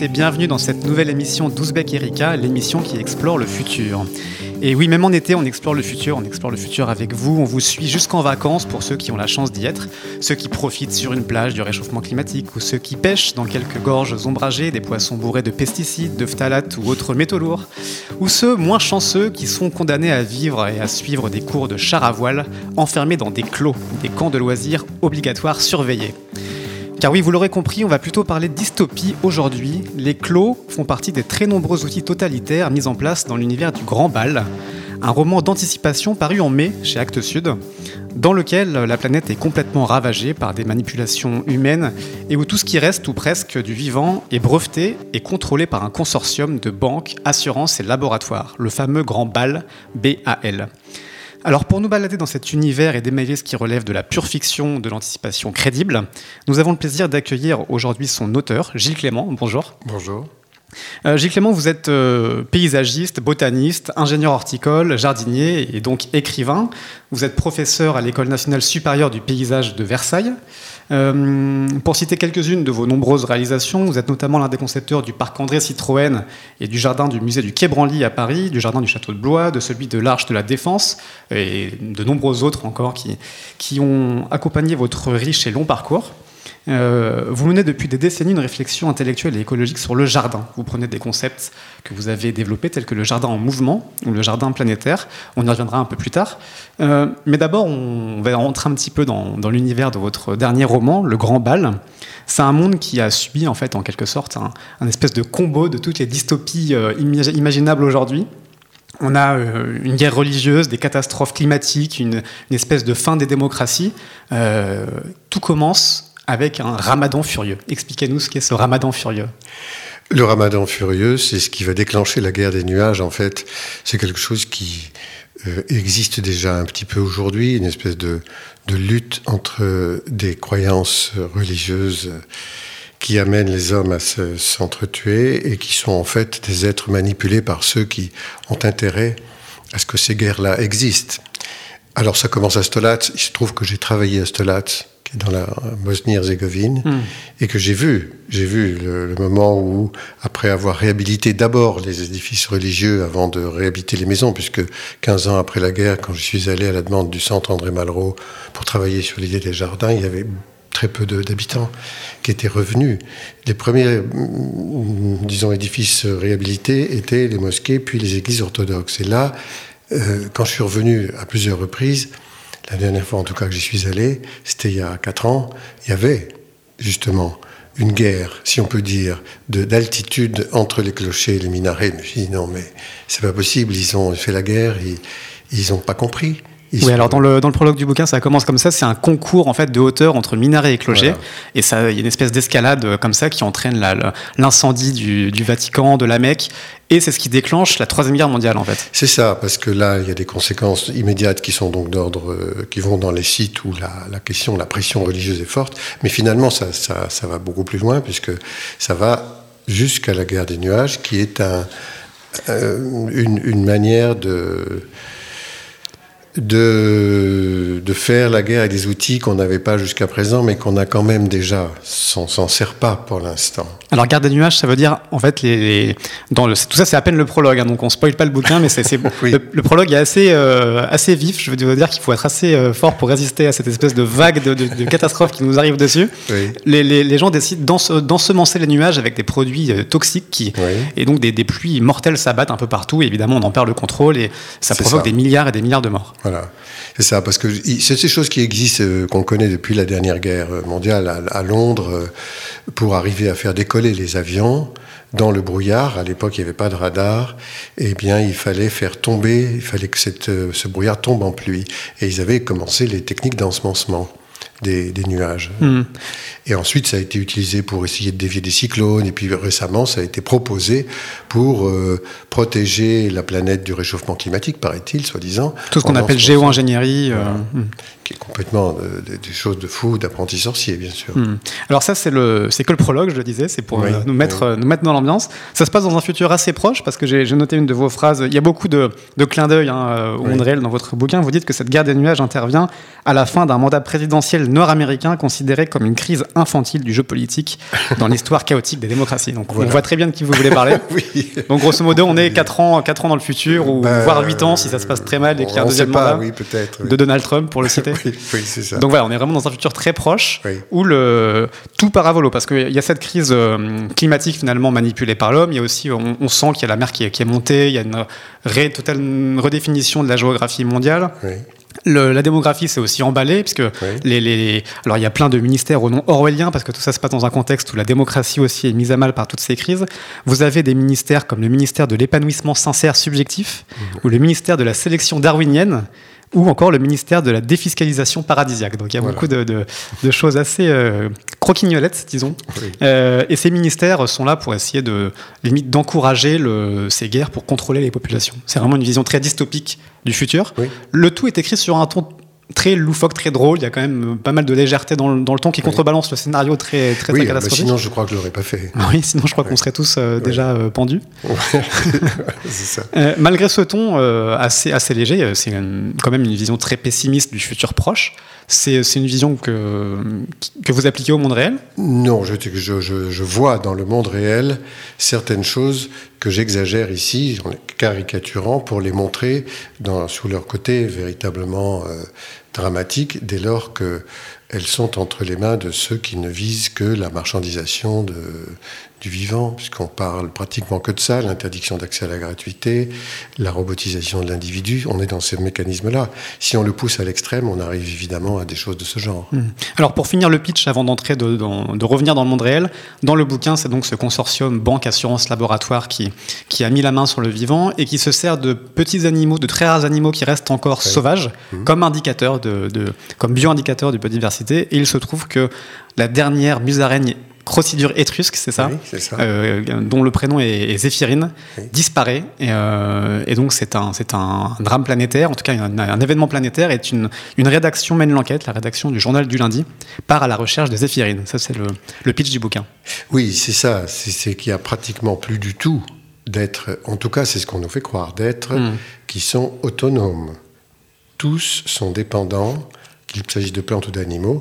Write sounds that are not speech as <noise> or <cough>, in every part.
Et bienvenue dans cette nouvelle émission d'Ouzbek Erika, l'émission qui explore le futur. Et oui, même en été, on explore le futur, on explore le futur avec vous, on vous suit jusqu'en vacances pour ceux qui ont la chance d'y être, ceux qui profitent sur une plage du réchauffement climatique ou ceux qui pêchent dans quelques gorges ombragées des poissons bourrés de pesticides, de phtalates ou autres métaux lourds, ou ceux moins chanceux qui sont condamnés à vivre et à suivre des cours de char à voile enfermés dans des clos, des camps de loisirs obligatoires surveillés. Car oui, vous l'aurez compris, on va plutôt parler de dystopie aujourd'hui. Les clos font partie des très nombreux outils totalitaires mis en place dans l'univers du Grand Bal, un roman d'anticipation paru en mai chez Actes Sud, dans lequel la planète est complètement ravagée par des manipulations humaines et où tout ce qui reste ou presque du vivant est breveté et contrôlé par un consortium de banques, assurances et laboratoires, le fameux Grand Bal, BAL. Alors pour nous balader dans cet univers et démêler ce qui relève de la pure fiction, de l'anticipation crédible, nous avons le plaisir d'accueillir aujourd'hui son auteur, Gilles Clément. Bonjour. Bonjour. Euh, Gilles Clément, vous êtes euh, paysagiste, botaniste, ingénieur horticole, jardinier et donc écrivain. Vous êtes professeur à l'École nationale supérieure du paysage de Versailles. Euh, pour citer quelques-unes de vos nombreuses réalisations, vous êtes notamment l'un des concepteurs du parc André Citroën et du jardin du musée du Quai Branly à Paris, du jardin du château de Blois, de celui de l'Arche de la Défense et de nombreux autres encore qui, qui ont accompagné votre riche et long parcours. Euh, vous menez depuis des décennies une réflexion intellectuelle et écologique sur le jardin. Vous prenez des concepts que vous avez développés, tels que le jardin en mouvement ou le jardin planétaire. On y reviendra un peu plus tard. Euh, mais d'abord, on va rentrer un petit peu dans, l'univers de votre dernier roman, Le Grand Bal. C'est un monde qui a subi, en fait, en quelque sorte, un, espèce de combo de toutes les dystopies euh, imaginables aujourd'hui. On a une guerre religieuse, des catastrophes climatiques, une, espèce de fin des démocraties. tout commence avec un ramadan furieux. Expliquez-nous ce qu'est ce ramadan furieux. Le ramadan furieux, c'est ce qui va déclencher la guerre des nuages. En fait, c'est quelque chose qui euh, existe déjà un petit peu aujourd'hui, une espèce de, lutte entre des croyances religieuses qui amènent les hommes à s'entretuer et qui sont en fait des êtres manipulés par ceux qui ont intérêt à ce que ces guerres-là existent. Alors ça commence à Stolat. Il se trouve que j'ai travaillé à Stolat dans la Bosnie-Herzégovine, hmm. et que j'ai vu, j'ai vu le, moment où, après avoir réhabilité d'abord les édifices religieux avant de réhabiliter les maisons, puisque 15 ans après la guerre, quand je suis allé à la demande du centre André Malraux pour travailler sur l'idée des jardins, il y avait très peu d'habitants qui étaient revenus. Les premiers, mm, disons, édifices réhabilités étaient les mosquées, puis les églises orthodoxes. Et là, euh, quand je suis revenu à plusieurs reprises, la dernière fois en tout cas que j'y suis allé, c'était il y a quatre ans, il y avait justement une guerre, si on peut dire, d'altitude entre les clochers et les minarets. Je me suis dit non mais c'est pas possible, ils ont fait la guerre, ils n'ont pas compris oui, alors dans le, dans le prologue du bouquin, ça commence comme ça. C'est un concours en fait de hauteur entre minaret et clocher, et ça, il y a une espèce d'escalade euh, comme ça qui entraîne l'incendie du, du, Vatican, de la Mecque, et c'est ce qui déclenche la troisième guerre mondiale en fait. C'est ça, parce que là, il y a des conséquences immédiates qui sont donc d'ordre, euh, qui vont dans les sites où la, la, question, la pression religieuse est forte, mais finalement, ça, ça, ça va beaucoup plus loin puisque ça va jusqu'à la guerre des nuages, qui est un, euh, une, une manière de de, de faire la guerre avec des outils qu'on n'avait pas jusqu'à présent, mais qu'on a quand même déjà. On s'en sert pas pour l'instant. Alors, garde des nuages, ça veut dire, en fait, les, dans le, tout ça, c'est à peine le prologue, hein, donc on spoil pas le bouquin, mais c'est, <laughs> le, prologue est assez, euh, assez vif. Je veux dire qu'il faut être assez euh, fort pour résister à cette espèce de vague de, de, catastrophes qui nous arrive dessus. Les, les, les, gens décident d'ensemencer les nuages avec des produits euh, toxiques qui, et donc des, des, pluies mortelles s'abattent un peu partout. Et évidemment, on en perd le contrôle et ça provoque des milliards et des milliards de morts. Voilà, c'est ça, parce que c'est ces choses qui existent, euh, qu'on connaît depuis la dernière guerre mondiale à, Londres, euh, pour arriver à faire décoller les avions dans le brouillard. À l'époque, il n'y avait pas de radar. Eh bien, il fallait faire tomber, il fallait que euh, ce brouillard tombe en pluie. Et ils avaient commencé les techniques d'ensemencement des, nuages. Hmm. Et ensuite, ça a été utilisé pour essayer de dévier des cyclones. Et puis récemment, ça a été proposé pour euh, protéger la planète du réchauffement climatique, paraît-il, soi-disant. Tout ce qu'on appelle géo-ingénierie. Euh, hmm. Qui est complètement des choses de fou, d'apprenti sorcier, bien sûr. Hmm. Alors ça, c'est le, c'est que le prologue, je le disais, c'est pour nous mettre, nous mettre dans l'ambiance. Ça se passe dans un futur assez proche, parce que j'ai, noté une de vos phrases. Il y a beaucoup de, de clins d'œil hein, au monde réel dans votre bouquin. Vous dites que cette guerre des nuages intervient à la fin d'un mandat présidentiel nord-américain considéré comme une crise infantile du jeu politique dans <laughs> l'histoire chaotique des démocraties. Donc on voit très bien de qui vous voulez parler. <laughs> Donc grosso modo, on est 4 ans, 4 ans dans le futur, ou bah, voire 8 ans si ça se passe très mal et qu'il y a un deuxième mandat oui, peut-être, de Donald Trump, pour le citer. <laughs> <laughs> oui, c'est ça. Donc voilà, on est vraiment dans un futur très proche où le, tout paravolo, parce qu'il y a cette crise euh, climatique finalement manipulée par l'homme, il y a aussi, on, sent qu'il y a la mer qui est, qui est montée, il y a une, ré, totale redéfinition de la géographie mondiale. Oui la démographie s'est aussi emballée, puisque les, alors il y a plein de ministères au nom orwellien, parce que tout ça se passe dans un contexte où la démocratie aussi est mise à mal par toutes ces crises. Vous avez des ministères comme le ministère de l'épanouissement sincère subjectif, mmh. ou le ministère de la sélection darwinienne, ou encore le ministère de la défiscalisation paradisiaque. Donc il y a beaucoup de, choses assez euh, croquignolettes, disons. Euh, et ces ministères sont là pour essayer de limite d'encourager ces guerres pour contrôler les populations. C'est vraiment une vision très dystopique du futur. Le tout est écrit sur un ton très loufoque, très drôle. Il y a quand même pas mal de légèreté dans le, dans le ton qui contrebalance le scénario très, très, oui, bah sinon, je crois que je l'aurais pas fait. Oui, sinon, je crois qu'on serait tous euh, déjà euh, pendus. <laughs> ça. Euh, malgré ce ton assez, assez léger, c'est quand même une vision très pessimiste du futur proche. C'est une vision que, vous appliquez au monde réel? Non, je, je, vois dans le monde réel certaines choses que j'exagère ici, en les caricaturant pour les montrer dans, sous leur côté véritablement dramatique dès lors qu'elles sont entre les mains de ceux qui ne visent que la marchandisation de, du vivant, puisqu'on parle pratiquement que de ça, l'interdiction d'accès à la gratuité, la robotisation de l'individu, on est dans ces mécanismes-là. Si on le pousse à l'extrême, on arrive évidemment à des choses de ce genre. Hmm. Alors pour finir le pitch, avant d'entrer, de, de, revenir dans le monde réel, dans le bouquin, c'est donc ce consortium banque, assurance, laboratoire qui, qui a mis la main sur le vivant et qui se sert de petits animaux, de très rares animaux qui restent encore sauvages, hmm. comme indicateur, de, de, comme bioindicateur de biodiversité. Et il se trouve que la dernière musaraigne Crocidure étrusque, c'est ça, euh, dont le prénom est, Zéphirine, disparaît. Euh, et, donc c'est un, un drame planétaire, en tout cas un, événement planétaire, et une, une rédaction mène l'enquête, la rédaction du journal du lundi, part à la recherche de Zéphirine. Ça c'est le, pitch du bouquin. Oui, c'est ça, c'est, qu'il n'y a pratiquement plus du tout d'être, en tout cas c'est ce qu'on nous fait croire, d'être hmm. qui sont autonomes. Tous sont dépendants, qu'il s'agisse de plantes ou d'animaux,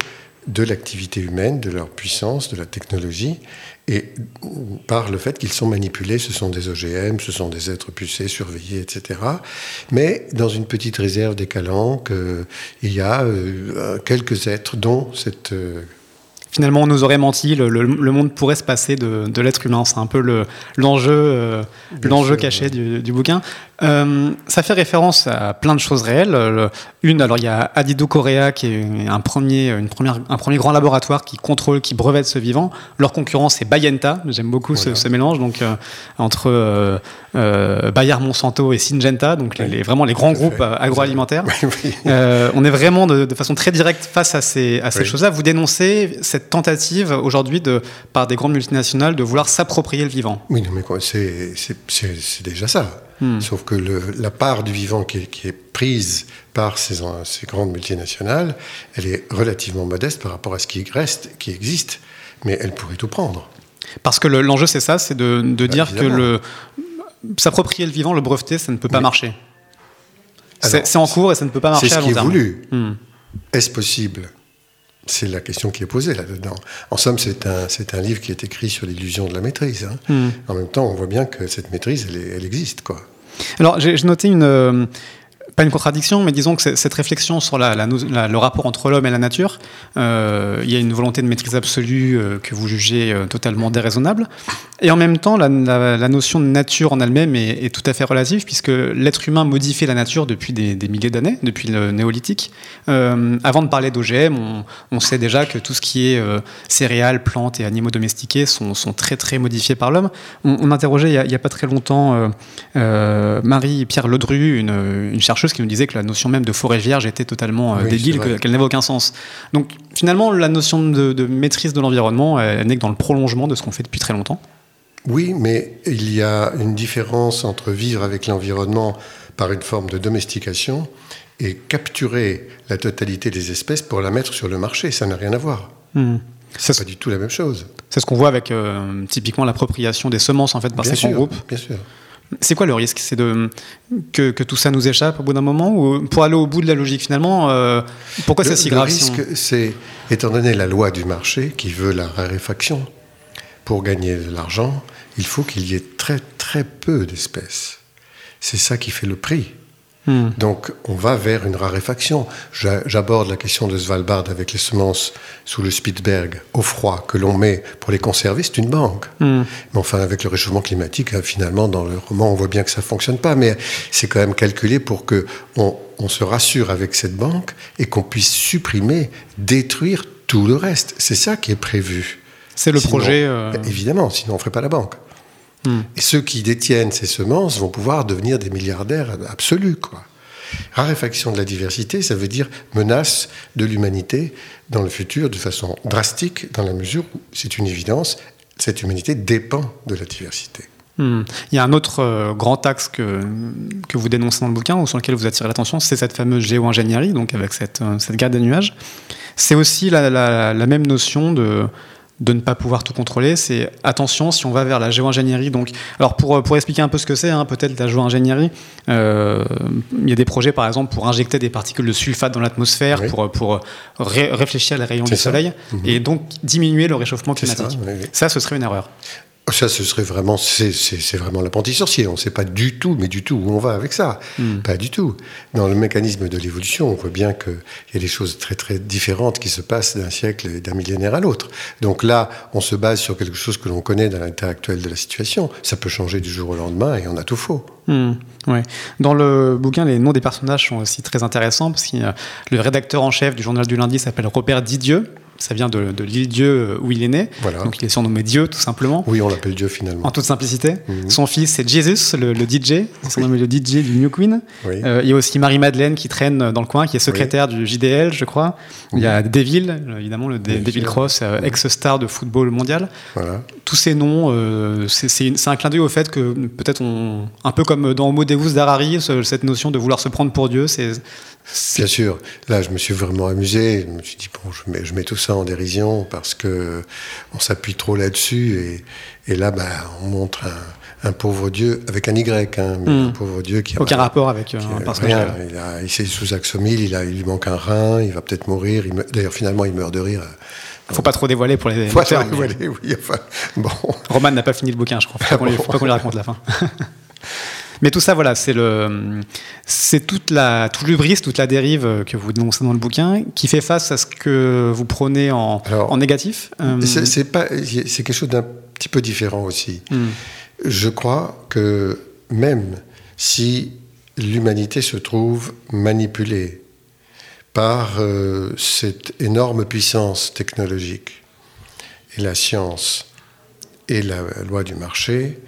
de l'activité humaine, de leur puissance, de la technologie, et par le fait qu'ils sont manipulés, ce sont des OGM, ce sont des êtres pucés, surveillés, etc. Mais dans une petite réserve des calanques, il y a euh, quelques êtres dont cette... Euh, Finalement, on nous aurait menti, le, monde pourrait se passer de, l'être humain. C'est un peu l'enjeu euh, l'enjeu caché du, du, bouquin. Euh, ça fait référence à plein de choses réelles. Une, alors il y a Adido Korea qui est un premier, une première, un premier grand laboratoire qui contrôle, qui brevette ce vivant. Leur concurrent c'est Bayenta. J'aime beaucoup ce, mélange donc euh, entre euh, Bayer Monsanto et Syngenta, donc les, vraiment les grands groupes agroalimentaires. on est vraiment de, façon très directe face à ces, à ces choses-là. Vous dénoncez cette tentative aujourd'hui de par des grandes multinationales de vouloir s'approprier le vivant. Oui, mais c'est déjà ça. Hmm. Sauf que la part du vivant qui est, prise par ces, grandes multinationales, elle est relativement modeste par rapport à ce qui reste, qui existe, mais elle pourrait tout prendre. Parce que l'enjeu, c'est ça, c'est de, bah, dire que le, s'approprier le vivant, le breveter, ça ne peut pas marcher. C'est en cours et ça ne peut pas marcher à long terme. C'est ce qui est voulu. Hmm. Est-ce possible c'est la question qui est posée là-dedans. En somme, c'est un, c'est un livre qui est écrit sur l'illusion de la maîtrise. Hein. Hmm. En même temps, on voit bien que cette maîtrise, elle, elle existe. Quoi. Alors, j'ai noté une, euh, pas une contradiction, mais disons que cette réflexion sur le rapport entre l'homme et la nature, euh, il y a une volonté de maîtrise absolue euh, que vous jugez euh, totalement déraisonnable. Et en même temps, la, notion de nature en elle-même est, tout à fait relative, puisque l'être humain modifie la nature depuis des, milliers d'années, depuis le néolithique. avant de parler d'OGM, on, sait déjà que tout ce qui est céréales, plantes et animaux domestiqués sont, très très modifiés par l'homme. On, interrogeait il n'y a, pas très longtemps Marie-Pierre Ledru, une chercheuse qui nous disait que la notion même de forêt vierge était totalement euh, débile, qu'elle n'avait aucun sens. Donc finalement, la notion de, maîtrise de l'environnement, elle, n'est que dans le prolongement de ce qu'on fait depuis très longtemps. Oui, mais il y a une différence entre vivre avec l'environnement par une forme de domestication et capturer la totalité des espèces pour la mettre sur le marché. Ça n'a rien à voir. Hmm. C'est pas du tout la même chose. C'est ce qu'on voit avec euh, typiquement l'appropriation des semences en fait par bien ces grands groupes. Bien sûr. C'est quoi le risque? C'est de que, que, tout ça nous échappe au bout d'un moment? Ou pour aller au bout de la logique finalement euh, Pourquoi c'est si grave Le risque, si on... c'est étant donné la loi du marché qui veut la raréfaction pour gagner de l'argent, il faut qu'il y ait très très peu d'espèces. C'est ça qui fait le prix. Hmm. Donc on va vers une raréfaction. J'aborde la question de Svalbard avec les semences sous le Spitzberg au froid que l'on met pour les conserver, c'est une banque. Hmm. Mais enfin avec le réchauffement climatique, hein, finalement dans le roman on voit bien que ça fonctionne pas, mais c'est quand même calculé pour que on, on se rassure avec cette banque et qu'on puisse supprimer, détruire tout le reste. C'est ça qui est prévu. C'est le sinon, projet. Euh... Évidemment, sinon on ferait pas la banque. Hmm. Et ceux qui détiennent ces semences vont pouvoir devenir des milliardaires absolus. Quoi. Raréfaction de la diversité, ça veut dire menace de l'humanité dans le futur de façon drastique, dans la mesure où, c'est une évidence, cette humanité dépend de la diversité. Hmm. Il y a un autre euh, grand axe que, que vous dénoncez dans le bouquin, ou sur lequel vous attirez l'attention, c'est cette fameuse géo-ingénierie, donc avec cette, euh, cette garde des nuages. C'est aussi la, la, la même notion de, de ne pas pouvoir tout contrôler, c'est attention si on va vers la géo-ingénierie. Donc, alors pour, pour expliquer un peu ce que c'est, hein, peut-être la géo-ingénierie, euh, il y a des projets par exemple pour injecter des particules de sulfate dans l'atmosphère, oui. pour, pour ré réfléchir les rayons du ça. soleil, mmh. et donc diminuer le réchauffement climatique. Ça, oui, oui. ça, ce serait une erreur. Ça, ce serait vraiment, c'est vraiment l'apprenti sorcier. On ne sait pas du tout, mais du tout où on va avec ça. Mm. Pas du tout. Dans le mécanisme de l'évolution, on voit bien qu'il y a des choses très très différentes qui se passent d'un siècle et d'un millénaire à l'autre. Donc là, on se base sur quelque chose que l'on connaît dans l'état actuel de la situation. Ça peut changer du jour au lendemain et on a tout faux. Mm. Ouais. Dans le bouquin, les noms des personnages sont aussi très intéressants parce que le rédacteur en chef du journal du lundi s'appelle Robert Didieu ça vient de, de l'île Dieu où il est né. Voilà. Donc il est surnommé Dieu, tout simplement. Oui, on l'appelle Dieu finalement. En toute simplicité. Mhm. Mm -hmm. Son fils, c'est Jesus, le, le DJ. Il est surnommé le DJ du New Queen. Oui. Euh, il y a aussi Marie-Madeleine qui traîne dans le coin, qui est secrétaire oui. du JDL, je crois. Il y a Deville, évidemment, le De Deville Cross, euh, ex-star de football mondial. Voilà. Tous ces noms, euh, c'est un clin d'œil au fait que peut-être on. Un peu comme dans Homo Deus d'Harari, cette notion de vouloir se prendre pour Dieu, c'est. Bien sûr. Là, je me suis vraiment amusé. Je me suis dit, bon, je mets, je mets tout ça en dérision parce que on s'appuie trop là-dessus et, et, là, bah, on montre un, un, pauvre Dieu avec un Y, hein, mais un pauvre Dieu qui a aucun bah, rapport avec qui un personnage. Rien. Il, a, il est sous axomile, il, a, il lui manque un rein, il va peut-être mourir. D'ailleurs, finalement, il meurt de rire. Faut pas trop dévoiler pour les. Faut pas trop dévoiler, mais... oui. Enfin, bon. Roman n'a pas fini le bouquin, je crois. Faut pas qu'on lui, <laughs> qu lui raconte la fin. <laughs> Mais tout ça, voilà, c'est le, c'est toute la, tout l'ubris, toute la dérive que vous dénoncez dans le bouquin, qui fait face à ce que vous prenez en, Alors, en négatif. Euh... C'est pas, c'est quelque chose d'un petit peu différent aussi. Hmm. Mm. Je crois que même si l'humanité se trouve manipulée par euh, cette énorme puissance technologique et la science et la loi du marché,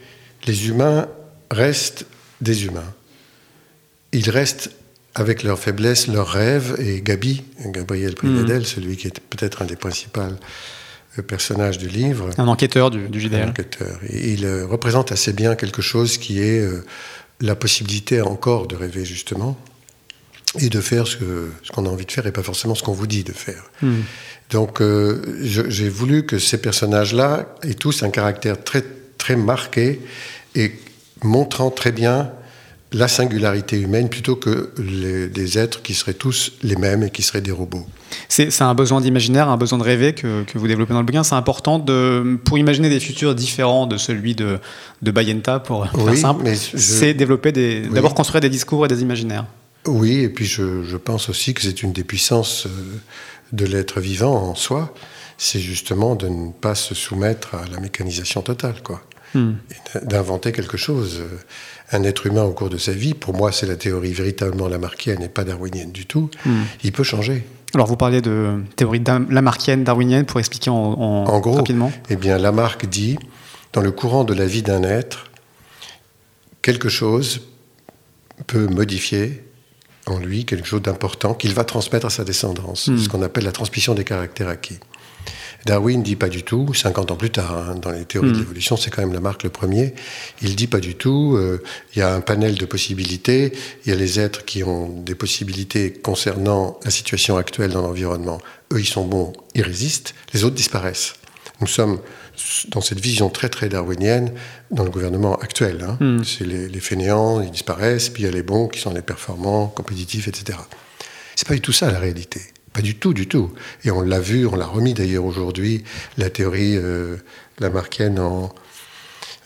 les humains restent des humains. Ils restent avec leurs faiblesses, leurs rêves, et Gabi, Gabriel Privadel, mmh. celui qui est peut-être un des principaux personnages du livre. Un enquêteur du, du. Un enquêteur. Et il euh, représente assez bien quelque chose qui est euh, la possibilité encore de rêver, justement, et de faire ce qu'on ce a envie de faire et pas forcément ce qu'on vous dit de faire. Mmh. Donc, euh, j'ai voulu que ces personnages-là aient tous un caractère très, très marqué et montrant très bien la singularité humaine plutôt que les, des êtres qui seraient tous les mêmes et qui seraient des robots. C'est un besoin d'imaginaire, un besoin de rêver que, que, vous développez dans le bouquin. C'est important de, pour imaginer des futurs différents de celui de, de Bayenta, pour oui, faire simple. C'est développer oui. d'abord construire des discours et des imaginaires. Oui, et puis je, je pense aussi que c'est une des puissances de l'être vivant en soi, c'est justement de ne pas se soumettre à la mécanisation totale, quoi. Hmm. d'inventer quelque chose. Un être humain au cours de sa vie, pour moi c'est la théorie véritablement lamarckienne et pas darwinienne du tout, hmm. il peut changer. Alors vous parlez de théorie lamarckienne, darwinienne, pour expliquer en, en, en gros, rapidement Eh bien Lamarck dit, dans le courant de la vie d'un être, quelque chose peut modifier en lui quelque chose d'important qu'il va transmettre à sa descendance, Hmm. ce qu'on appelle la transmission des caractères acquis. Darwin dit pas du tout, 50 ans plus tard, hein, dans les théories de l'évolution, c'est quand même Lamarck le premier, il dit pas du tout, euh, il y a un panel de possibilités, il y a les êtres qui ont des possibilités concernant la situation actuelle dans l'environnement, eux ils sont bons, ils résistent, les autres disparaissent. Nous sommes dans cette vision très très darwinienne dans le gouvernement actuel. Hein. Hmm. C'est les, les, fainéants, ils disparaissent, puis il y a les bons qui sont les performants, compétitifs, etc. C'est pas du tout ça la réalité. Pas du tout, du tout. Et on l'a vu, on l'a remis d'ailleurs aujourd'hui, la théorie euh, lamarckienne en,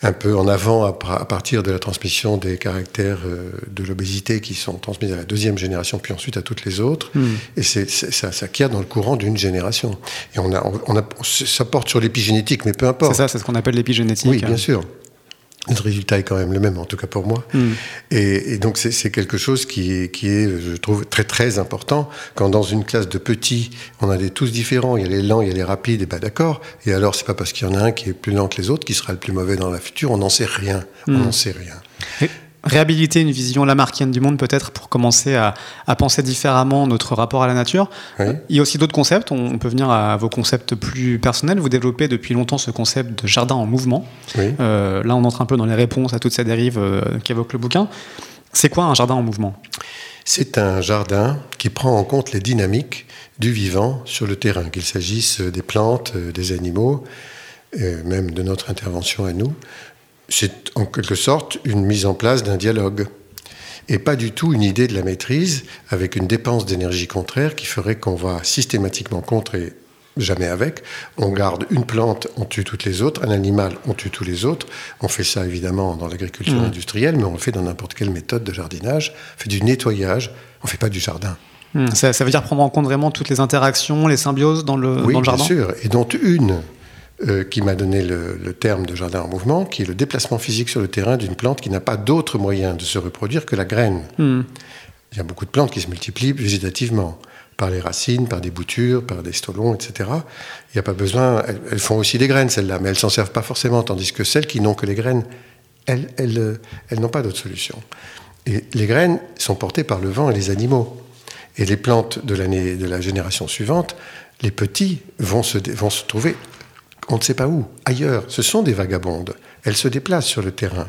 un peu en avant à, partir de la transmission des caractères euh, de l'obésité qui sont transmis à la deuxième génération, puis ensuite à toutes les autres. Hmm. Et c'est, ça s'acquiert dans le courant d'une génération. Et on a, on a, ça porte sur l'épigénétique, mais peu importe. C'est ça, c'est ce qu'on appelle l'épigénétique. Oui, bien sûr le résultat est quand même le même, en tout cas pour moi. Hmm. Et, donc c'est quelque chose qui est, qui est, je trouve, très très important. Quand dans une classe de petits, on a des tous différents, il y a les lents, il y a les rapides, et ben d'accord. Et alors c'est pas parce qu'il y en a un qui est plus lent que les autres qui sera le plus mauvais dans la future. On n'en sait rien. On hmm. n'en sait rien réhabiliter une vision lamarckienne du monde peut-être pour commencer à, penser différemment notre rapport à la nature. Il y a aussi d'autres concepts, on peut venir à vos concepts plus personnels. Vous développez depuis longtemps ce concept de jardin en mouvement. Euh, là, on entre un peu dans les réponses à toutes ces dérives euh, qu'évoque le bouquin. C'est quoi un jardin en mouvement? C'est un jardin qui prend en compte les dynamiques du vivant sur le terrain, qu'il s'agisse des plantes, euh, des animaux, même de notre intervention à nous c'est en quelque sorte une mise en place d'un dialogue et pas du tout une idée de la maîtrise avec une dépense d'énergie contraire qui ferait qu'on va systématiquement contrer jamais avec. On garde une plante, on tue toutes les autres, un animal, on tue tous les autres. On fait ça évidemment dans l'agriculture mmh. industrielle, mais on le fait dans n'importe quelle méthode de jardinage. On fait du nettoyage, on ne fait pas du jardin. Mmh. Ça, veut dire prendre en compte vraiment toutes les interactions, les symbioses dans le, oui, dans le jardin? Oui, bien sûr, et dont une euh, qui m'a donné le, terme de jardin en mouvement, qui est le déplacement physique sur le terrain d'une plante qui n'a pas d'autre moyen de se reproduire que la graine. Hmm. Il y a beaucoup de plantes qui se multiplient végétativement, par les racines, par des boutures, par des stolons, etc. Il n'y a pas besoin, elles, font aussi des graines, celles-là, mais elles s'en servent pas forcément, tandis que celles qui n'ont que les graines, elles, elles, elles n'ont pas d'autre solution. Et les graines sont portées par le vent et les animaux. Et les plantes de, l'année, de la génération suivante, les petits vont se, vont se trouver on ne sait pas où, ailleurs. Ce sont des vagabondes. Elles se déplacent sur le terrain.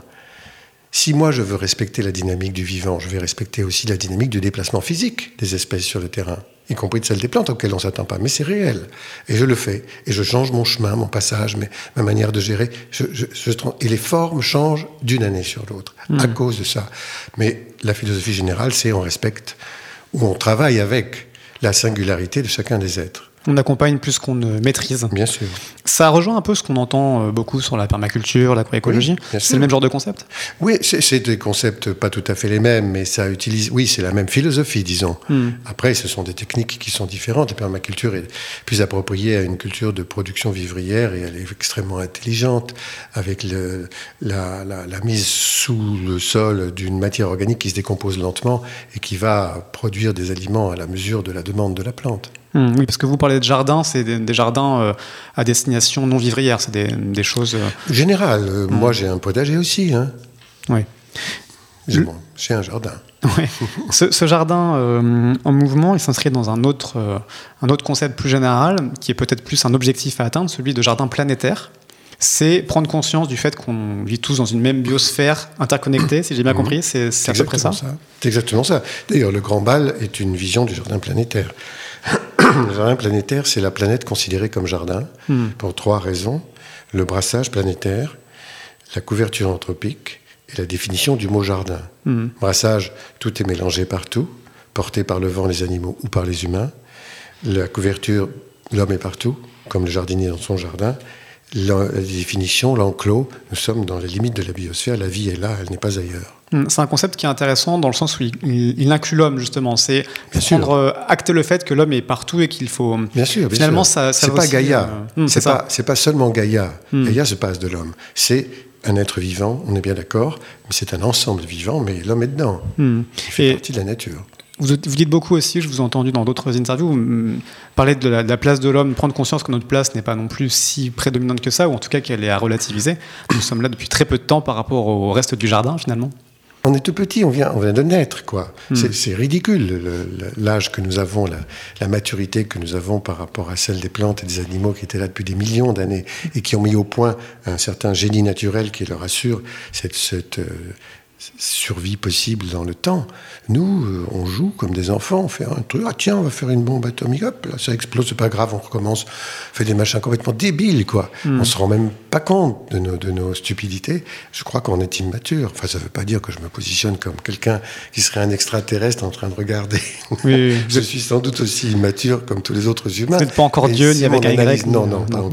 Si moi je veux respecter la dynamique du vivant, je vais respecter aussi la dynamique du déplacement physique des espèces sur le terrain, y compris de celles des plantes auxquelles on ne s'attend pas. Mais c'est réel. Et je le fais. Et je change mon chemin, mon passage, ma manière de gérer. et les formes changent d'une année sur l'autre à hmm. cause de ça. Mais la philosophie générale, c'est on respecte ou on travaille avec la singularité de chacun des êtres on accompagne plus qu'on ne maîtrise. Bien sûr. Ça rejoint un peu ce qu'on entend euh, beaucoup sur la permaculture, l'agroécologie. c'est le même genre de concept? Oui, c'est des concepts pas tout à fait les mêmes, mais ça utilise. Oui, c'est la même philosophie, disons. Hmm. Après, ce sont des techniques qui sont différentes. La permaculture est plus appropriée à une culture de production vivrière et elle est extrêmement intelligente avec le, la, la mise sous le sol d'une matière organique qui se décompose lentement et qui va produire des aliments à la mesure de la demande de la plante. Hmm, oui, parce que vous parlez de jardins, c'est des, jardins euh, à destination non vivrière, c'est des, choses. Euh, Général, euh, hmm. moi j'ai un potager aussi. Hein. Oui. J'ai un jardin. <laughs> Ce, jardin en mouvement, il s'inscrit dans un autre, un autre concept plus général, qui est peut-être plus un objectif à atteindre, celui de jardin planétaire. C'est prendre conscience du fait qu'on vit tous dans une même biosphère interconnectée, si j'ai bien mmh. compris, c'est à peu près ça. C'est exactement ça. D'ailleurs, le Grand Bal est une vision du jardin planétaire. Le <coughs> jardin planétaire, c'est la planète considérée comme jardin hmm. pour trois raisons. Le brassage planétaire, la couverture anthropique et la définition du mot jardin. Hmm. Brassage, tout est mélangé partout, porté par le vent, les animaux ou par les humains. La couverture, l'homme est partout, comme le jardinier dans son jardin. La, définition, l'enclos, nous sommes dans les limites de la biosphère, la vie est là, elle n'est pas ailleurs. Hmm, c'est un concept qui est intéressant dans le sens où il, inclut l'homme justement. C'est prendre euh, acter le fait que l'homme est partout et qu'il faut. Bien sûr. finalement, ça, ça. C'est pas Gaïa. Euh, hmm, c'est pas. C'est pas seulement Gaïa. Hmm. Gaïa se passe de l'homme. C'est un être vivant. On est bien d'accord. Mais c'est un ensemble vivant. Mais l'homme est dedans. Il fait partie de la nature. Vous, dites beaucoup aussi, je vous ai entendu dans d'autres interviews, parler de la, place de l'homme, prendre conscience que notre place n'est pas non plus si prédominante que ça, ou en tout cas qu'elle est à relativiser. Nous sommes là depuis très peu de temps par rapport au reste du jardin finalement. On est tout petit, on vient, on vient de naître, quoi. Hmm. C'est ridicule l'âge que nous avons, la, maturité que nous avons par rapport à celle des plantes et des animaux qui étaient là depuis des millions d'années et qui ont mis au point un certain génie naturel qui leur assure cette, cette, euh, survie possible dans le temps. Nous, euh, on joue comme des enfants, on fait un truc, ah tiens, on va faire une bombe atomique, hop, là ça explose, c'est pas grave, on recommence, on fait des machins complètement débiles, quoi. Hmm. On se rend même pas compte de nos, de nos stupidités. Je crois qu'on est immature. Enfin, ça veut pas dire que je me positionne comme quelqu'un qui serait un extraterrestre en train de regarder. Oui, je suis sans doute aussi immature comme tous les autres humains. Vous n'êtes pas encore Dieu, ni avec un Y. Non, non, <laughs> non.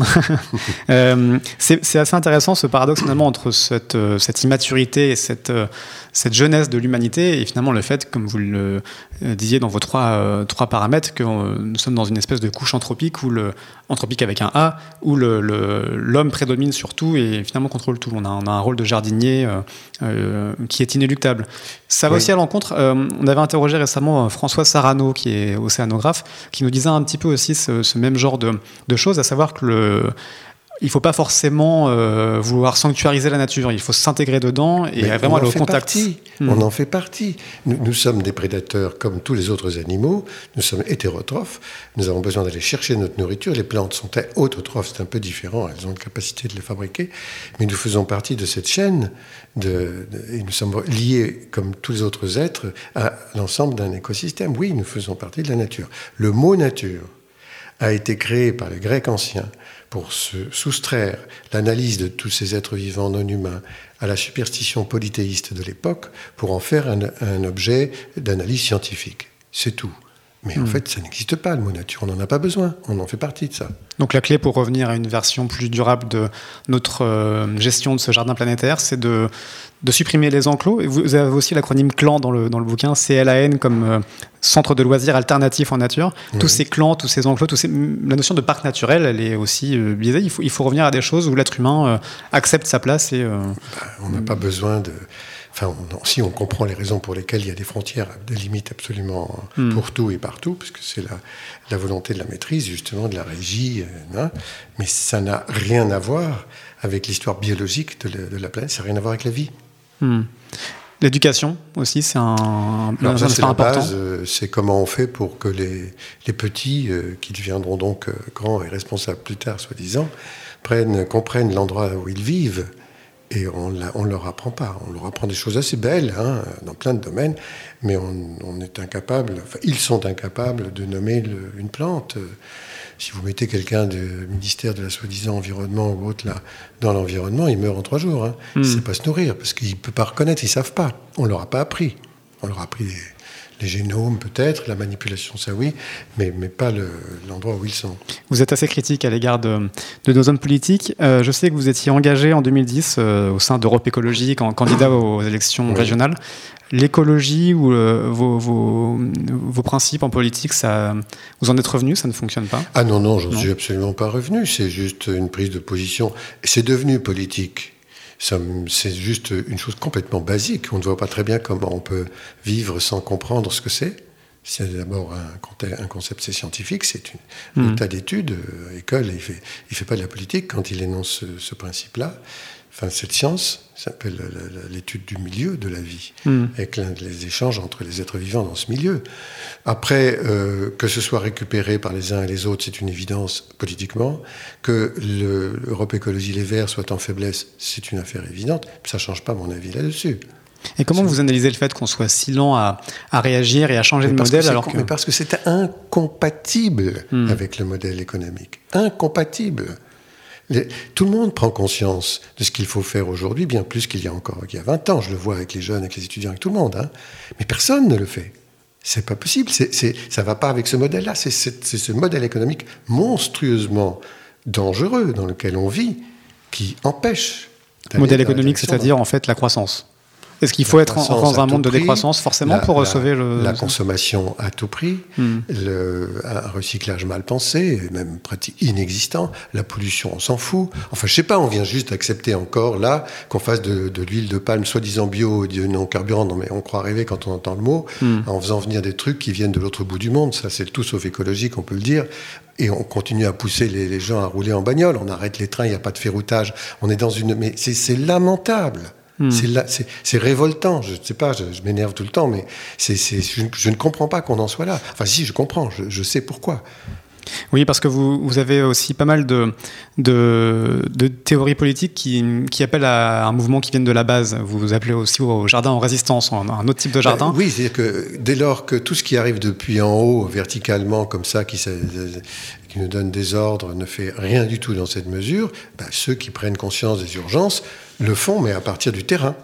euh, c'est assez intéressant ce paradoxe finalement entre cette, euh, cette immaturité et cette euh, cette jeunesse de l'humanité et finalement le fait, comme vous le disiez dans vos trois, trois paramètres, que nous sommes dans une espèce de couche anthropique, où le, anthropique avec un A, où l'homme le, prédomine sur tout et finalement contrôle tout. On a, on a un rôle de jardinier qui est inéluctable. Ça va aussi à l'encontre. on avait interrogé récemment François Sarano, qui est océanographe, qui nous disait un petit peu aussi ce, ce même genre de, de choses, à savoir que le il ne faut pas forcément euh, vouloir sanctuariser la nature, il faut s'intégrer dedans et vraiment aller au contact. Hmm. On en fait partie. Nous, sommes des prédateurs comme tous les autres animaux, nous sommes hétérotrophes, nous avons besoin d'aller chercher notre nourriture. Les plantes sont autotrophes, c'est un peu différent, elles ont la capacité de les fabriquer, mais nous faisons partie de cette chaîne de, et nous sommes liés, comme tous les autres êtres, à l'ensemble d'un écosystème. Oui, nous faisons partie de la nature. Le mot nature a été créé par les Grecs anciens pour se soustraire l'analyse de tous ces êtres vivants non humains à la superstition polythéiste de l'époque pour en faire un, objet d'analyse scientifique. C'est tout. Mais en hmm. fait, ça n'existe pas, le mot nature. On n'en a pas besoin. On en fait partie de ça. Donc la clé pour revenir à une version plus durable de notre euh, gestion de ce jardin planétaire, c'est de, de supprimer les enclos. Et vous avez aussi l'acronyme CLAN dans le, dans le bouquin, CLAN comme euh, centre de loisirs alternatif en nature. Tous ces clans, tous ces enclos, tous ces... la notion de parc naturel, elle est aussi euh, biaisée. Il faut, il faut revenir à des choses où l'être humain euh, accepte sa place. Et, bah, on n'a pas besoin de... Enfin, si on comprend les raisons pour lesquelles il y a des frontières, des limites absolument hmm. pour tout et partout, parce que c'est la, la, volonté de la maîtrise, justement, de la régie, hein. mais ça n'a rien à voir avec l'histoire biologique de, de la planète, ça n'a rien à voir avec la vie. Hmm. L'éducation aussi, c'est un, important. Euh, c'est comment on fait pour que les, les petits, euh, qui deviendront donc euh, grands et responsables plus tard, soi-disant, prennent, comprennent l'endroit où ils vivent. Et on ne leur apprend pas. On leur apprend des choses assez belles hein, dans plein de domaines, mais on, est incapable, enfin, ils sont incapables de nommer une plante si vous mettez quelqu'un du ministère de la soi-disant environnement ou autre là dans l'environnement, il meurt en trois jours. Hein. ne hmm. sait pas se nourrir parce qu'il ne peut pas reconnaître, ils ne savent pas. On ne leur a pas appris. On leur a appris les, génomes peut-être, la manipulation ça oui, mais, mais pas l'endroit où ils sont. Vous êtes assez critique à l'égard de, nos hommes politiques. Euh, je sais que vous étiez engagé en 2010 euh, au sein d'Europe Écologique en candidat aux élections régionales l'écologie ou euh, vos, vos, principes en politique, ça, vous en êtes revenu, ça ne fonctionne pas? Ah non, non, j'en suis absolument pas revenu. C'est juste une prise de position. C'est devenu politique. C'est juste une chose complètement basique. On ne voit pas très bien comment on peut vivre sans comprendre ce que c'est. C'est d'abord un, concept, c'est scientifique, c'est un hmm. état d'étude. Euh, école, il ne fait, il fait pas de la politique quand il énonce ce, ce principe-là. Enfin, cette science s'appelle l'étude du milieu de la vie, hmm. avec les échanges entre les êtres vivants dans ce milieu. Après, euh, que ce soit récupéré par les uns et les autres, c'est une évidence politiquement. Que l'Europe Écologie Les Verts soit en faiblesse, c'est une affaire évidente. Ça ne change pas mon avis là-dessus. Et comment vous analysez le fait qu'on soit si lent à, réagir et à changer de modèle alors que... Mais parce que c'est incompatible hmm. avec le modèle économique. Incompatible tout le monde prend conscience de ce qu'il faut faire aujourd'hui, bien plus qu'il y a encore il y a 20 ans. Je le vois avec les jeunes, avec les étudiants, avec tout le monde. Hein. Mais personne ne le fait. C'est pas possible. C'est, ça va pas avec ce modèle-là. C'est, ce modèle économique monstrueusement dangereux dans lequel on vit qui empêche. Modèle économique, c'est-à-dire en fait la croissance. Est-ce qu'il faut être dans un monde de décroissance forcément pour sauver le... La consommation à tout prix, hmm. le, un recyclage mal pensé, même pratique inexistant, la pollution, on s'en fout. Enfin, je sais pas, on vient juste d'accepter encore là qu'on fasse de, de l'huile de palme soi-disant bio, non carburant, non mais on croit rêver quand on entend le mot, hmm. en faisant venir des trucs qui viennent de l'autre bout du monde, ça c'est tout sauf écologique, on peut le dire. Et on continue à pousser les, les gens à rouler en bagnole, on arrête les trains, il n'y a pas de ferroutage, on est dans une... Mais c'est lamentable Hmm. C'est révoltant. Je ne sais pas, je, m'énerve tout le temps, mais je, je, ne comprends pas qu'on en soit là. Enfin, si, je comprends, je, je sais pourquoi. Oui, parce que vous, vous, avez aussi pas mal de, de, de théories politiques qui, qui, appellent à un mouvement qui vient de la base. Vous vous appelez aussi au jardin en résistance, un autre type de jardin. oui, c'est-à-dire que dès lors que tout ce qui arrive depuis en haut, verticalement, comme ça, qui, qui nous donne des ordres, ne fait rien du tout dans cette mesure, bah, ceux qui prennent conscience des urgences le font, mais à partir du terrain.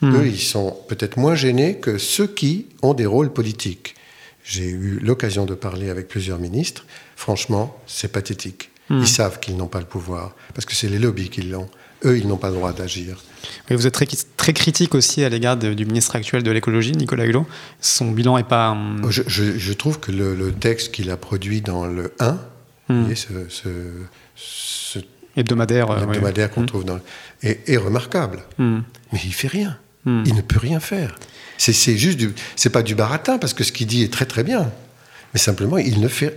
Hmm. Eux, ils sont peut-être moins gênés que ceux qui ont des rôles politiques. J'ai eu l'occasion de parler avec plusieurs ministres Franchement, c'est pathétique. Hmm. Ils savent qu'ils n'ont pas le pouvoir, parce que c'est les lobbies qui l'ont. Eux, ils n'ont pas le droit d'agir. vous êtes très, très, critique aussi à l'égard du ministre actuel de l'écologie, Nicolas Hulot. Son bilan n'est pas... Hum, je, trouve que le, texte qu'il a produit dans le 1, hmm. ce, hebdomadaire, qu'on hmm. trouve dans est, remarquable. Mais il fait rien. Il ne peut rien faire. C'est juste du, c'est pas du baratin parce que ce qu'il dit est très très bien. Mais simplement, il ne fait,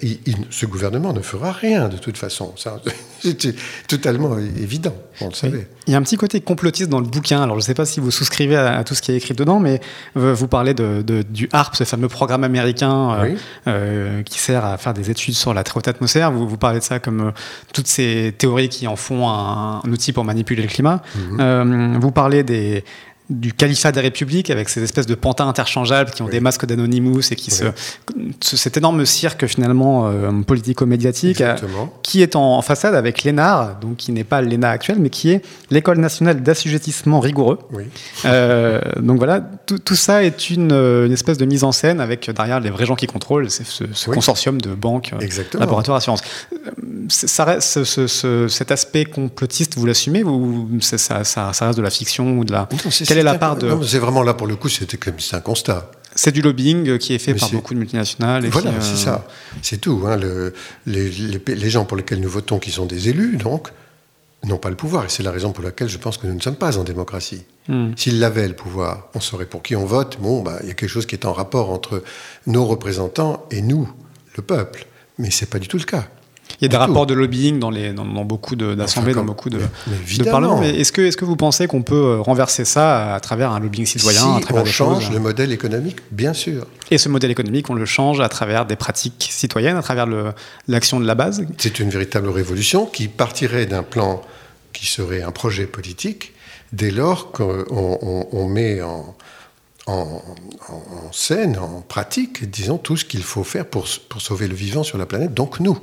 ce gouvernement ne fera rien de toute façon. <laughs> C'est totalement évident, on le savait. Il y a un petit côté complotiste dans le bouquin. Alors, je ne sais pas si vous souscrivez à, tout ce qui est écrit dedans, mais euh, vous parlez de, du HARP, ce fameux programme américain euh, euh, qui sert à faire des études sur la très haute atmosphère. Vous, vous parlez de ça comme toutes ces théories qui en font un, outil pour manipuler le climat. Mhm. vous parlez des du califat des républiques avec ces espèces de pantins interchangeables qui ont des masques d'Anonymous et qui se, cet énorme cirque finalement euh, politico-médiatique euh, qui est en, façade avec l'ENAR, donc qui n'est pas l'ENA actuel mais qui est l'école nationale d'assujettissement rigoureux. Euh, donc voilà, tout, ça est une, espèce de mise en scène avec derrière les vrais gens qui contrôlent ce, consortium de banques, laboratoires, assurances. Ça, cet aspect complotiste, vous l'assumez ou ça, ça, reste de la fiction ou de la est la part de C'est vraiment là pour le coup, c'était comme c'est un constat. C'est du lobbying qui est fait par beaucoup de multinationales. voilà, c'est euh, ça. C'est tout. Hein. les, gens pour lesquels nous votons, qui sont des élus, donc, n'ont pas le pouvoir. Et c'est la raison pour laquelle je pense que nous ne sommes pas en démocratie. Hmm. S'ils avaient le pouvoir, on saurait pour qui on vote. Bon, bah, il y a quelque chose qui est en rapport entre nos représentants et nous, le peuple. Mais ce n'est pas du tout le cas. Il y a des rapports de lobbying dans, les, dans, beaucoup d'assemblées, dans beaucoup de, de parlements. Est-ce que, est que vous pensez qu'on peut euh, renverser ça à travers un lobbying citoyen, à travers on change le modèle économique, bien sûr. Et ce modèle économique, on le change à travers des pratiques citoyennes, à travers l'action de la base C'est une véritable révolution qui partirait d'un plan qui serait un projet politique dès lors qu'on on, met en, en, en, scène, en pratique, disons, tout ce qu'il faut faire pour, pour sauver le vivant sur la planète, donc nous.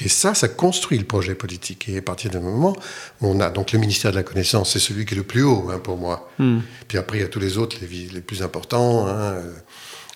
Et ça, ça construit le projet politique. Et à partir du moment où on a donc le ministère de la connaissance, c'est celui qui est le plus haut hein, pour moi. Hmm. Puis après, il y a tous les autres, les, les plus importants, hein, euh,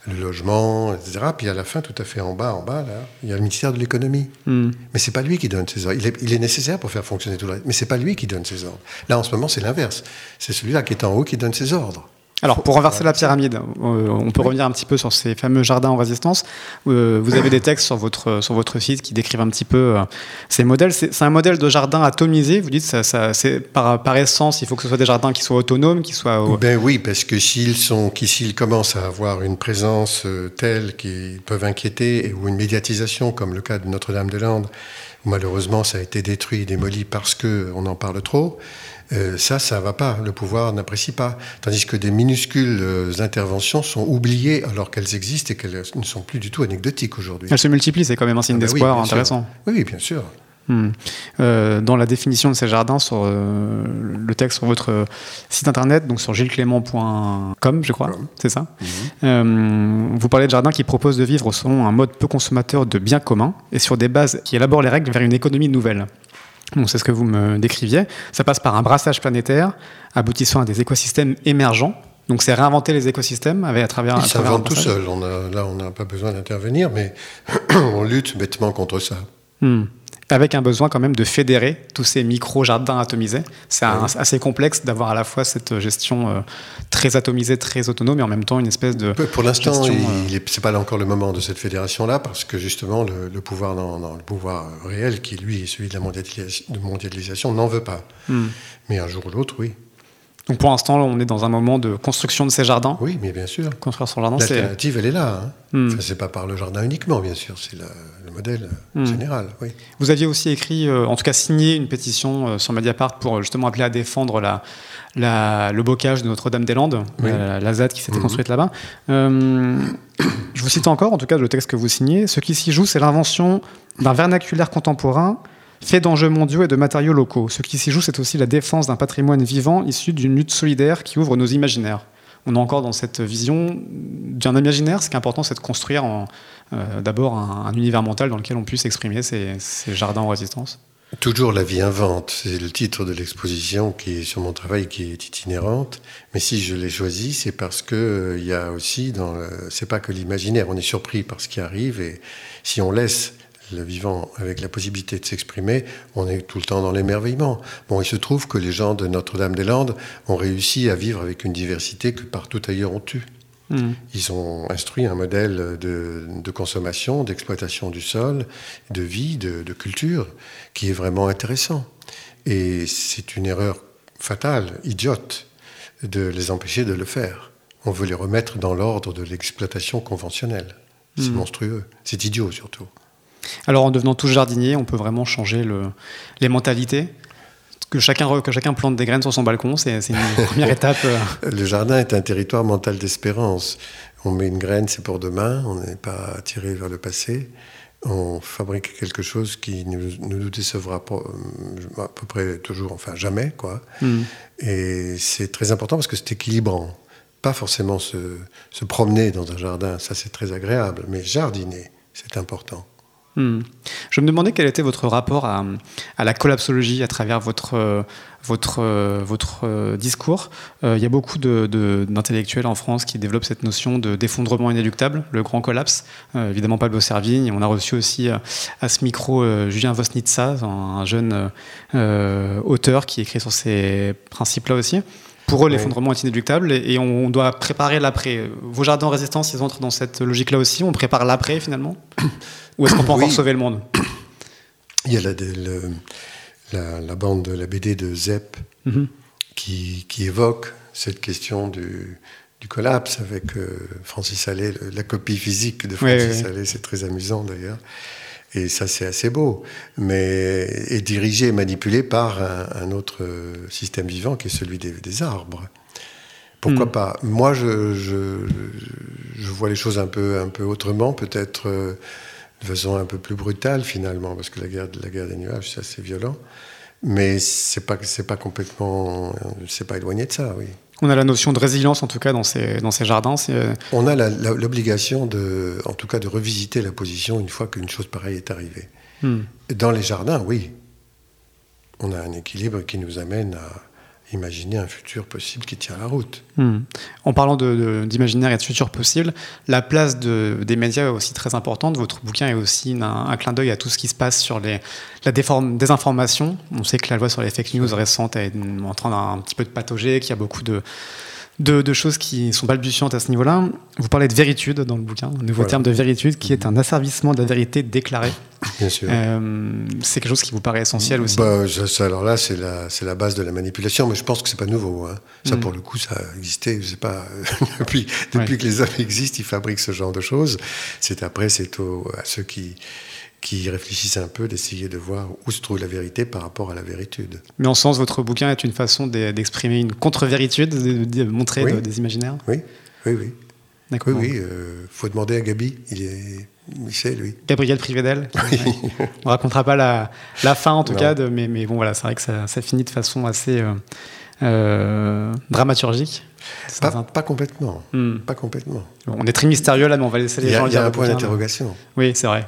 le logement, etc. Puis à la fin, tout à fait en bas, en bas, là, il y a le ministère de l'économie. Hmm. Mais c'est pas lui qui donne ses ordres. Il est, il est, nécessaire pour faire fonctionner tout le reste, mais c'est pas lui qui donne ses ordres. Là, en ce moment, c'est l'inverse. C'est celui-là qui est en haut qui donne ses ordres. Alors, pour renverser la pyramide, euh, on peut revenir un petit peu sur ces fameux jardins en résistance. Euh, vous avez des textes sur votre, sur votre site qui décrivent un petit peu euh, ces modèles. C'est un modèle de jardin atomisé. Vous dites, ça, ça par, par essence, il faut que ce soit des jardins qui soient autonomes, qui soient. Ben oui, parce que s'ils sont, s'ils commencent à avoir une présence telle qu'ils peuvent inquiéter, ou une médiatisation, comme le cas de Notre-Dame-de-Lande, où malheureusement ça a été détruit, démoli parce qu'on en parle trop. Euh, ça, ça va pas. Le pouvoir n'apprécie pas. Tandis que des minuscules euh, interventions sont oubliées alors qu'elles existent et qu'elles ne sont plus du tout anecdotiques aujourd'hui. Elles se multiplient, c'est quand même un signe ah bah d'espoir intéressant. Oui, bien sûr. Hmm. Euh, dans la définition de ces jardins, sur le texte sur votre site internet, donc sur gilesclément.com, je crois, c'est ça. Mhm. vous parlez de jardins qui proposent de vivre selon un mode peu consommateur de biens communs et sur des bases qui élaborent les règles vers une économie nouvelle c'est ce que vous me décriviez. Ça passe par un brassage planétaire aboutissant à des écosystèmes émergents. Donc c'est réinventer les écosystèmes avec, à travers. Ils s'inventent tout seul. là, on n'a pas besoin d'intervenir, mais <clears throat> on lutte bêtement contre ça. Hmm avec un besoin quand même de fédérer tous ces micro-jardins atomisés. C'est assez complexe d'avoir à la fois cette gestion euh, très atomisée, très autonome, et en même temps une espèce de... Pour l'instant, ce n'est pas encore le moment de cette fédération-là, parce que justement, le, pouvoir dans, le pouvoir réel, qui lui est celui de la mondialisation, n'en veut pas. Hmm. Mais un jour ou l'autre, oui. Donc pour l'instant, on est dans un moment de construction de ces jardins. Oui, mais bien sûr. Construire son jardin, c'est. L'alternative, elle est là. Hein. Hmm. c'est pas par le jardin uniquement, bien sûr. C'est le modèle hmm. général. Oui. Vous aviez aussi écrit, euh, en tout cas signé une pétition euh, sur Mediapart pour justement appeler à défendre la, la, le bocage de Notre-Dame-des-Landes, la, ZAD qui s'était hmm. construite là-bas. Euh, <coughs> je vous cite encore, en tout cas, le texte que vous signez. Ce qui s'y joue, c'est l'invention d'un vernaculaire contemporain fait d'enjeux mondiaux et de matériaux locaux. Ce qui s'y joue, c'est aussi la défense d'un patrimoine vivant issu d'une lutte solidaire qui ouvre nos imaginaires. On est encore dans cette vision d'un imaginaire. Ce qui est important, c'est de construire euh, d'abord un, univers mental dans lequel on puisse exprimer ces, jardins en résistance. Toujours la vie invente, c'est le titre de l'exposition qui est sur mon travail, qui est itinérante. Mais si je l'ai choisi, c'est parce que euh, il y a aussi dans, c'est pas que l'imaginaire. On est surpris par ce qui arrive et si on laisse le vivant avec la possibilité de s'exprimer, on est tout le temps dans l'émerveillement. Bon, il se trouve que les gens de Notre-Dame-des-Landes ont réussi à vivre avec une diversité que partout ailleurs on tue. Hmm. Ils ont instruit un modèle de, consommation, d'exploitation du sol, de vie, de, de, culture, qui est vraiment intéressant. Et c'est une erreur fatale, idiote, de les empêcher de le faire. On veut les remettre dans l'ordre de l'exploitation conventionnelle. C'est hmm. monstrueux, c'est idiot surtout. Alors en devenant tous jardiniers, on peut vraiment changer les mentalités que chacun, que chacun plante des graines sur son balcon, c'est une <laughs> première étape. Euh. Le jardin est un territoire mental d'espérance. On met une graine, c'est pour demain, on n'est pas tiré vers le passé. On fabrique quelque chose qui ne nous, décevra pas, euh, à peu près toujours, enfin jamais, quoi. Hmm. Et c'est très important parce que c'est équilibrant. Pas forcément se, se promener dans un jardin, ça c'est très agréable, mais jardiner, c'est important. Hmm. Je me demandais quel était votre rapport à, la collapsologie à travers votre, votre, euh, discours. Euh, il y a beaucoup d'intellectuels en France qui développent cette notion de d'effondrement inéluctable, le grand collapse. Euh, évidemment, Pablo Servigne. On a reçu aussi à ce micro Julien Vosnitsa, un jeune auteur qui écrit sur ces principes-là aussi. Pour eux, l'effondrement est inéluctable et, on doit préparer l'après. Vos jardins en résistance, ils entrent dans cette logique-là aussi. On prépare l'après finalement <coughs> Ou est-ce qu'on peut encore sauver le monde <coughs> Il y a la, la, bande de la BD de Zepp mhm. qui, évoque cette question du, collapse avec euh, Francis Allais, la copie physique de Francis Allais, c'est très amusant d'ailleurs. Et ça, c'est assez beau. Mais est dirigé et manipulé par un, autre système vivant qui est celui des, arbres. Pourquoi hmm. pas? Moi, je, je, vois les choses un peu, un peu autrement, peut-être euh, de façon un peu plus brutale finalement, parce que la guerre, la guerre des nuages, c'est assez violent. Mais c'est pas, c'est pas complètement, c'est pas éloigné de ça, oui. On a la notion de résilience, en tout cas, dans ces, dans ces jardins. Euh, On a l'obligation, de, en tout cas, de revisiter la position une fois qu'une chose pareille est arrivée. Hmm. Dans les jardins, oui. On a un équilibre qui nous amène à, imaginer un futur possible qui tient la route. Hmm. En parlant d'imaginaire et de futur possible, la place des médias est aussi très importante. Votre bouquin est aussi un, clin d'œil à tout ce qui se passe sur la désinformation. On sait que la loi sur les fake news récente est en train d'un petit peu de patauger, qu'il y a beaucoup de de, choses qui sont balbutiantes à ce niveau-là. Vous parlez de véritude dans le bouquin, un nouveau terme de véritude qui est un asservissement de la vérité déclarée. Bien sûr. Euh, c'est quelque chose qui vous paraît essentiel aussi bah, Alors là, c'est la, la, base de la manipulation, mais je pense que c'est pas nouveau. Hein. Ça, mm. pour le coup, ça a existé, je sais pas, <laughs> depuis, depuis que les hommes existent, ils fabriquent ce genre de choses. C'est après, c'est à ceux qui qui réfléchissent un peu, d'essayer de voir où se trouve la vérité par rapport à la véritude. Mais en sens, votre bouquin est une façon d'exprimer une contre-véritude, de, montrer des imaginaires? Oui, oui, oui. D'accord. Oui, oui, euh, faut demander à Gabi, il est... Il sait, lui. Gabriel Privedel? On racontera pas la, la fin, en tout cas, de, mais, mais, bon, voilà, c'est vrai que ça, ça, finit de façon assez euh, euh, dramaturgique. Pas, pas, complètement. Hmm. Pas complètement. on est très mystérieux là, mais on va laisser les gens Il y a un point d'interrogation. Oui, c'est vrai.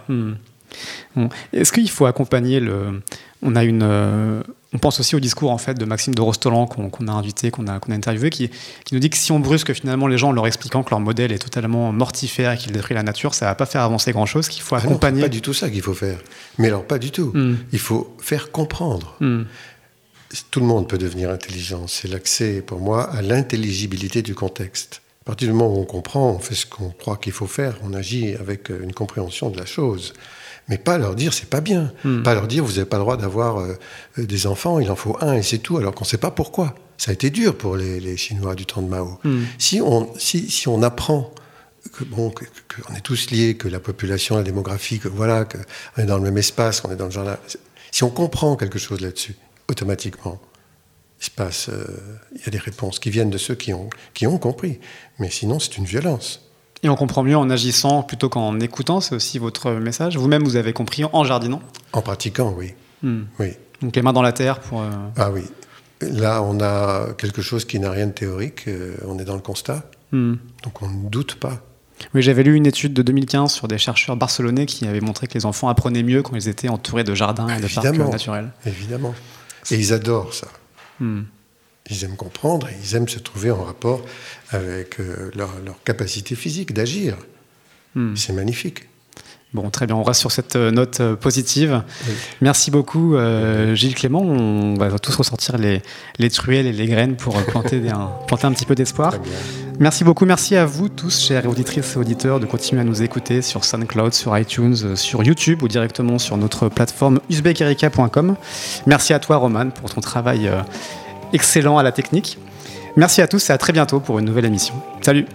Est-ce qu'il faut accompagner le. On a une. Euh, on pense aussi au discours en fait de Maxime de Rostolan qu'on a invité, qu'on a, qu'on a interviewé, qui, qui, nous dit que si on brusque finalement les gens en leur expliquant que leur modèle est totalement mortifère et qu'il détruit la nature, ça va pas faire avancer grand chose. Qu'il faut ah accompagner. pas du tout ça qu'il faut faire. Mais alors pas du tout. Hmm. Il faut faire comprendre. Hmm. Tout le monde peut devenir intelligent. C'est l'accès pour moi à l'intelligibilité du contexte. À partir du moment où on comprend, on fait ce qu'on croit qu'il faut faire, on agit avec une compréhension de la chose mais pas leur dire c'est pas bien, hmm. pas leur dire vous n'avez pas le droit d'avoir euh, des enfants, il en faut un et c'est tout, alors qu'on ne sait pas pourquoi. Ça a été dur pour les, Chinois du temps de Mao. Hmm. Si, on, si, si on apprend que bon, qu'on est tous liés, que la population, la démographie, que voilà, qu'on est dans le même espace, qu'on est dans le genre Si on comprend quelque chose là-dessus, automatiquement, il se passe, euh, il y a des réponses qui viennent de ceux qui ont, qui ont compris. Mais sinon, c'est une violence. Et on comprend mieux en agissant plutôt qu'en écoutant, c'est aussi votre message. Vous-même, vous avez compris en jardinant En pratiquant, oui. Hmm. oui. Donc les mains dans la terre pour... Euh, ah oui. Là, on a quelque chose qui n'a rien de théorique, euh, on est dans le constat. Hmm. Donc on ne doute pas. Oui, j'avais lu une étude de 2015 sur des chercheurs barcelonais qui avaient montré que les enfants apprenaient mieux quand ils étaient entourés de jardins et de parcs naturels. Évidemment. Et ils adorent ça. Hmm. Ils aiment comprendre et ils aiment se trouver en rapport avec euh, leur, capacité physique d'agir. Hmm. C'est magnifique. Bon, très bien, on reste sur cette euh, note euh, positive. Merci beaucoup, Gilles Clément. On va tous ressortir les, les truelles et les graines pour planter, un, <laughs> planter un petit peu d'espoir. Merci beaucoup, merci à vous tous, chers auditrices et auditeurs, de continuer à nous écouter sur SoundCloud, sur iTunes, sur YouTube ou directement sur notre plateforme usbekerika.com. Merci à toi, Roman, pour ton travail excellent à la technique. Merci à tous et à très bientôt pour une nouvelle émission. Salut